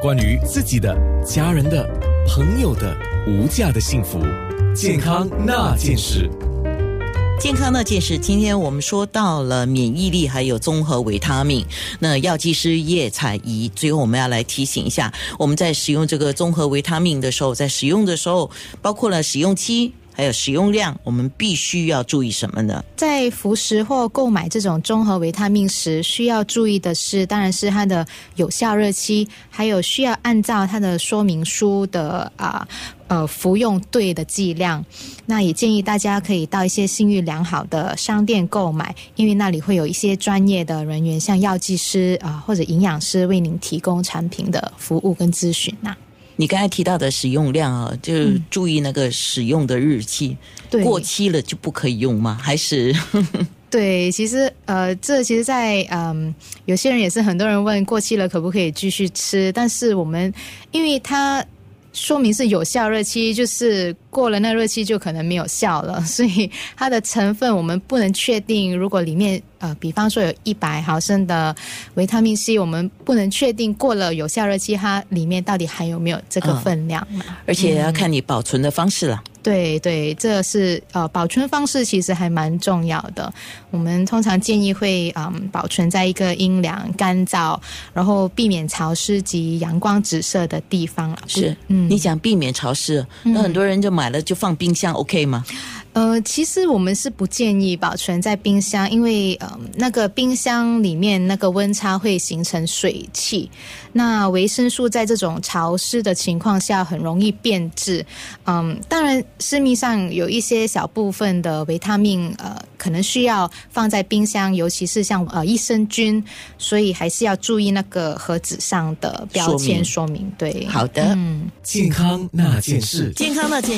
关于自己的、家人的、朋友的无价的幸福，健康那件事。健康那件事，今天我们说到了免疫力，还有综合维他命。那药剂师叶彩怡，最后我们要来提醒一下，我们在使用这个综合维他命的时候，在使用的时候，包括了使用期。还有使用量，我们必须要注意什么呢？在服食或购买这种综合维他命时，需要注意的是，当然是它的有效日期，还有需要按照它的说明书的啊呃服用对的剂量。那也建议大家可以到一些信誉良好的商店购买，因为那里会有一些专业的人员，像药剂师啊或者营养师为您提供产品的服务跟咨询呐。你刚才提到的使用量啊，就注意那个使用的日期，过期了就不可以用吗？还是？对，其实呃，这其实，在嗯，有些人也是很多人问过期了可不可以继续吃，但是我们因为它说明是有效日期，就是过了那日期就可能没有效了，所以它的成分我们不能确定，如果里面。呃，比方说有一百毫升的维他命 C，我们不能确定过了有效日期，它里面到底还有没有这个分量，而且要看你保存的方式了。对对，这是呃保存方式其实还蛮重要的。我们通常建议会嗯保存在一个阴凉、干燥，然后避免潮湿及阳光直射的地方了。是，嗯，你讲避免潮湿，那很多人就买了就放冰箱，OK 吗？呃，其实我们是不建议保存在冰箱，因为呃，那个冰箱里面那个温差会形成水汽，那维生素在这种潮湿的情况下很容易变质。嗯，当然市面上有一些小部分的维他命，呃，可能需要放在冰箱，尤其是像呃益生菌，所以还是要注意那个盒子上的标签说明。对，好的，嗯，健康那件事，健康那件。